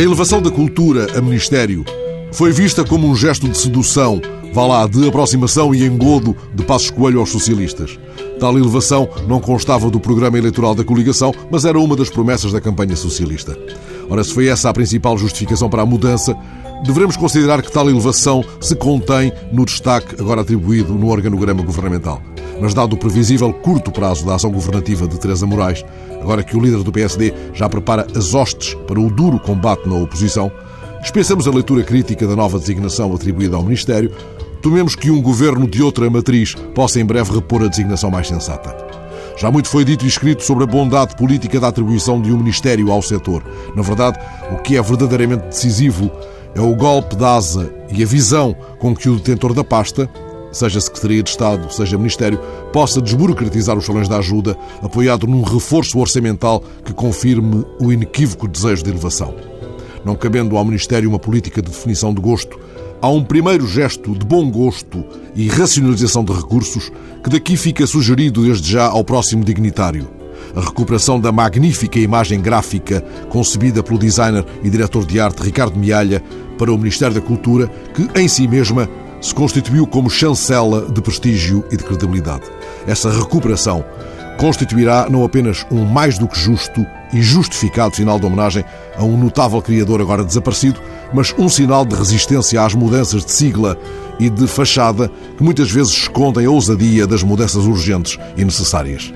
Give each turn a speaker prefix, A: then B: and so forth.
A: A elevação da cultura a ministério foi vista como um gesto de sedução, vá lá, de aproximação e engodo de Passos Coelho aos socialistas. Tal elevação não constava do programa eleitoral da coligação, mas era uma das promessas da campanha socialista. Ora, se foi essa a principal justificação para a mudança, devemos considerar que tal elevação se contém no destaque agora atribuído no organograma governamental. Mas, dado o previsível curto prazo da ação governativa de Teresa Moraes, agora que o líder do PSD já prepara as hostes para o duro combate na oposição, dispensamos a leitura crítica da nova designação atribuída ao Ministério, tomemos que um governo de outra matriz possa em breve repor a designação mais sensata. Já muito foi dito e escrito sobre a bondade política da atribuição de um ministério ao setor. Na verdade, o que é verdadeiramente decisivo é o golpe de asa e a visão com que o detentor da pasta, seja Secretaria de Estado, seja Ministério, possa desburocratizar os salões da ajuda, apoiado num reforço orçamental que confirme o inequívoco desejo de elevação. Não cabendo ao Ministério uma política de definição de gosto, há um primeiro gesto de bom gosto e racionalização de recursos que daqui fica sugerido desde já ao próximo dignitário. A recuperação da magnífica imagem gráfica concebida pelo designer e diretor de arte Ricardo Mialha para o Ministério da Cultura, que em si mesma se constituiu como chancela de prestígio e de credibilidade. Essa recuperação constituirá não apenas um mais do que justo e justificado sinal de homenagem a um notável criador agora desaparecido, mas um sinal de resistência às mudanças de sigla e de fachada que muitas vezes escondem a ousadia das mudanças urgentes e necessárias.